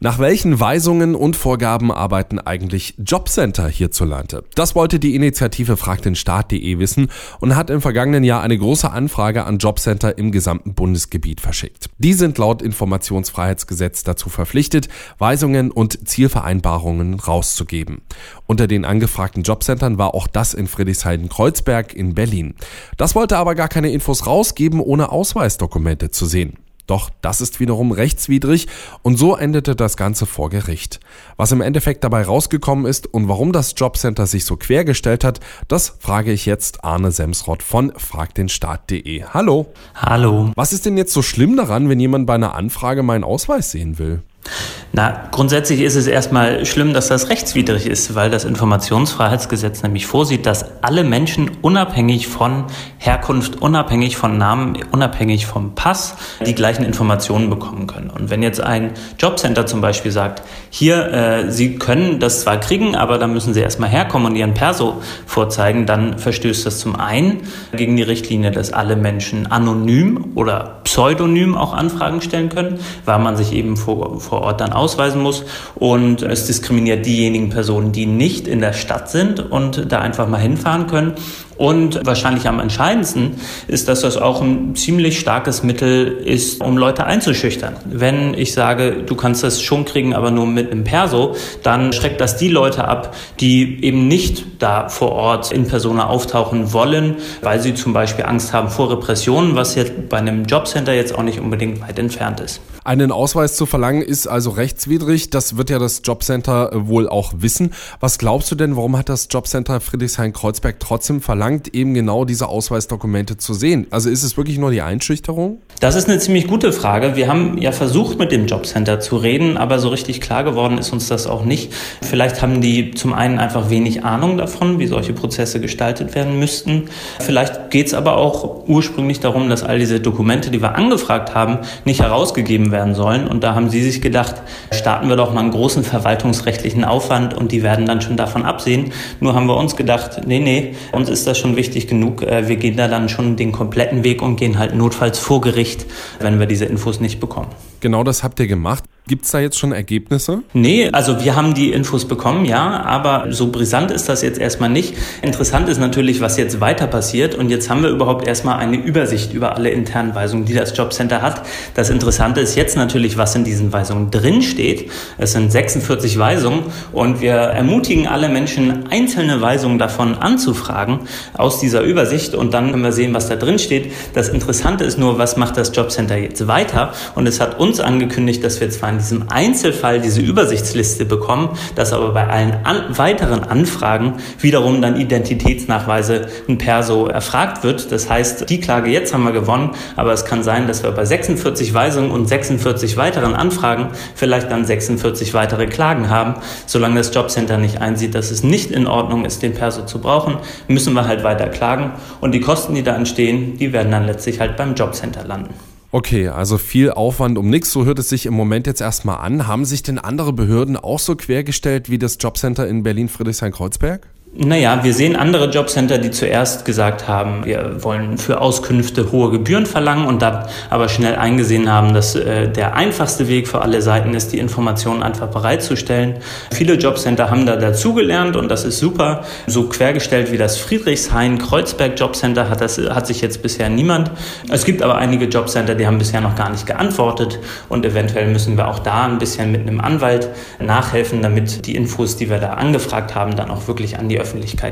Nach welchen Weisungen und Vorgaben arbeiten eigentlich Jobcenter hierzulande? Das wollte die Initiative fragdenstaat.de wissen und hat im vergangenen Jahr eine große Anfrage an Jobcenter im gesamten Bundesgebiet verschickt. Die sind laut Informationsfreiheitsgesetz dazu verpflichtet, Weisungen und Zielvereinbarungen rauszugeben. Unter den angefragten Jobcentern war auch das in Friedrichshain-Kreuzberg in Berlin. Das wollte aber gar keine Infos rausgeben, ohne Ausweisdokumente zu sehen. Doch das ist wiederum rechtswidrig und so endete das Ganze vor Gericht. Was im Endeffekt dabei rausgekommen ist und warum das Jobcenter sich so quergestellt hat, das frage ich jetzt Arne Semsrott von fragdenstaat.de. Hallo. Hallo. Was ist denn jetzt so schlimm daran, wenn jemand bei einer Anfrage meinen Ausweis sehen will? Na, grundsätzlich ist es erstmal schlimm, dass das rechtswidrig ist, weil das Informationsfreiheitsgesetz nämlich vorsieht, dass alle Menschen unabhängig von Herkunft, unabhängig von Namen, unabhängig vom Pass die gleichen Informationen bekommen können. Und wenn jetzt ein Jobcenter zum Beispiel sagt, hier, äh, Sie können das zwar kriegen, aber dann müssen Sie erstmal herkommen und Ihren Perso vorzeigen, dann verstößt das zum einen gegen die Richtlinie, dass alle Menschen anonym oder pseudonym auch Anfragen stellen können, weil man sich eben vor, vor Ort dann ausweisen muss. Und es diskriminiert diejenigen Personen, die nicht in der Stadt sind und da einfach mal hinfahren können. Und wahrscheinlich am entscheidendsten ist, dass das auch ein ziemlich starkes Mittel ist, um Leute einzuschüchtern. Wenn ich sage, du kannst das schon kriegen, aber nur mit einem Perso, dann schreckt das die Leute ab, die eben nicht da vor Ort in Persona auftauchen wollen, weil sie zum Beispiel Angst haben vor Repressionen, was jetzt bei einem Jobcenter jetzt auch nicht unbedingt weit entfernt ist. Einen Ausweis zu verlangen ist also rechtswidrig. Das wird ja das Jobcenter wohl auch wissen. Was glaubst du denn, warum hat das Jobcenter Friedrichshain-Kreuzberg trotzdem verlangt, eben genau diese Ausweisdokumente zu sehen? Also ist es wirklich nur die Einschüchterung? Das ist eine ziemlich gute Frage. Wir haben ja versucht, mit dem Jobcenter zu reden, aber so richtig klar geworden ist uns das auch nicht. Vielleicht haben die zum einen einfach wenig Ahnung davon, wie solche Prozesse gestaltet werden müssten. Vielleicht geht es aber auch ursprünglich darum, dass all diese Dokumente, die wir angefragt haben, nicht herausgegeben werden sollen. Und da haben sie sich gedacht, starten wir doch mal einen großen verwaltungsrechtlichen Aufwand und die werden dann schon davon absehen. Nur haben wir uns gedacht, nee, nee, uns ist das schon wichtig genug. Äh, wir gehen da dann schon den kompletten Weg und gehen halt notfalls vor Gericht, wenn wir diese Infos nicht bekommen. Genau das habt ihr gemacht. Gibt es da jetzt schon Ergebnisse? Nee, also wir haben die Infos bekommen, ja, aber so brisant ist das jetzt erstmal nicht. Interessant ist natürlich, was jetzt weiter passiert und jetzt haben wir überhaupt erstmal eine Übersicht über alle internen Weisungen, die das Jobcenter hat. Das Interessante ist jetzt natürlich, was in diesen Weisungen drin steht. Es sind 46 Weisungen und wir ermutigen alle Menschen, einzelne Weisungen davon anzufragen aus dieser Übersicht und dann können wir sehen, was da drin steht. Das Interessante ist nur, was macht das Jobcenter jetzt weiter? Und es hat uns angekündigt, dass wir zwar diesem Einzelfall diese Übersichtsliste bekommen, dass aber bei allen an weiteren Anfragen wiederum dann Identitätsnachweise in Perso erfragt wird. Das heißt, die Klage jetzt haben wir gewonnen, aber es kann sein, dass wir bei 46 Weisungen und 46 weiteren Anfragen vielleicht dann 46 weitere Klagen haben. Solange das Jobcenter nicht einsieht, dass es nicht in Ordnung ist, den Perso zu brauchen, müssen wir halt weiter klagen und die Kosten, die da entstehen, die werden dann letztlich halt beim Jobcenter landen. Okay, also viel Aufwand um nichts, so hört es sich im Moment jetzt erstmal an. Haben sich denn andere Behörden auch so quergestellt wie das Jobcenter in Berlin-Friedrichshain-Kreuzberg? Naja, wir sehen andere Jobcenter, die zuerst gesagt haben, wir wollen für Auskünfte hohe Gebühren verlangen und dann aber schnell eingesehen haben, dass äh, der einfachste Weg für alle Seiten ist, die Informationen einfach bereitzustellen. Viele Jobcenter haben da dazugelernt und das ist super. So quergestellt wie das Friedrichshain-Kreuzberg Jobcenter hat, hat sich jetzt bisher niemand. Es gibt aber einige Jobcenter, die haben bisher noch gar nicht geantwortet und eventuell müssen wir auch da ein bisschen mit einem Anwalt nachhelfen, damit die Infos, die wir da angefragt haben, dann auch wirklich an die Öffentlichkeit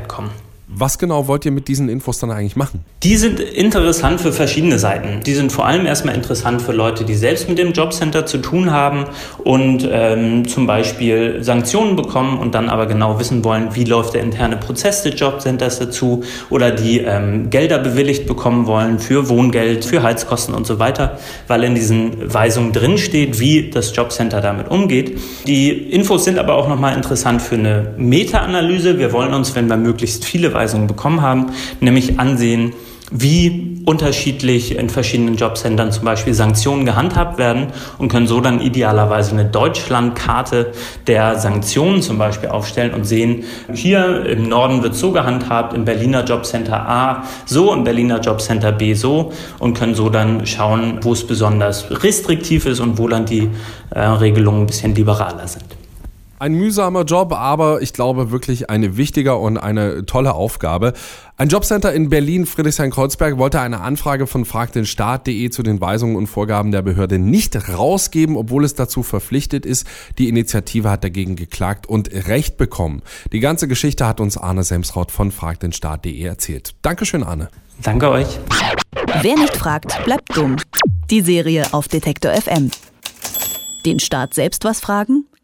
kommen. Was genau wollt ihr mit diesen Infos dann eigentlich machen? Die sind interessant für verschiedene Seiten. Die sind vor allem erstmal interessant für Leute, die selbst mit dem Jobcenter zu tun haben und ähm, zum Beispiel Sanktionen bekommen und dann aber genau wissen wollen, wie läuft der interne Prozess des Jobcenters dazu oder die ähm, Gelder bewilligt bekommen wollen für Wohngeld, für Heizkosten und so weiter, weil in diesen Weisungen drin steht, wie das Jobcenter damit umgeht. Die Infos sind aber auch nochmal interessant für eine Meta-Analyse. Wir wollen uns, wenn wir möglichst viele Weisungen bekommen haben, nämlich ansehen, wie unterschiedlich in verschiedenen Jobcentern zum Beispiel Sanktionen gehandhabt werden und können so dann idealerweise eine Deutschlandkarte der Sanktionen zum Beispiel aufstellen und sehen, hier im Norden wird so gehandhabt, im Berliner Jobcenter A so, im Berliner Jobcenter B so und können so dann schauen, wo es besonders restriktiv ist und wo dann die äh, Regelungen ein bisschen liberaler sind. Ein mühsamer Job, aber ich glaube wirklich eine wichtige und eine tolle Aufgabe. Ein Jobcenter in Berlin, Friedrichshain-Kreuzberg, wollte eine Anfrage von fragdenstaat.de zu den Weisungen und Vorgaben der Behörde nicht rausgeben, obwohl es dazu verpflichtet ist. Die Initiative hat dagegen geklagt und Recht bekommen. Die ganze Geschichte hat uns Arne Semsraut von fragdenstaat.de erzählt. Dankeschön, Arne. Danke euch. Wer nicht fragt, bleibt dumm. Die Serie auf Detektor FM. Den Staat selbst was fragen?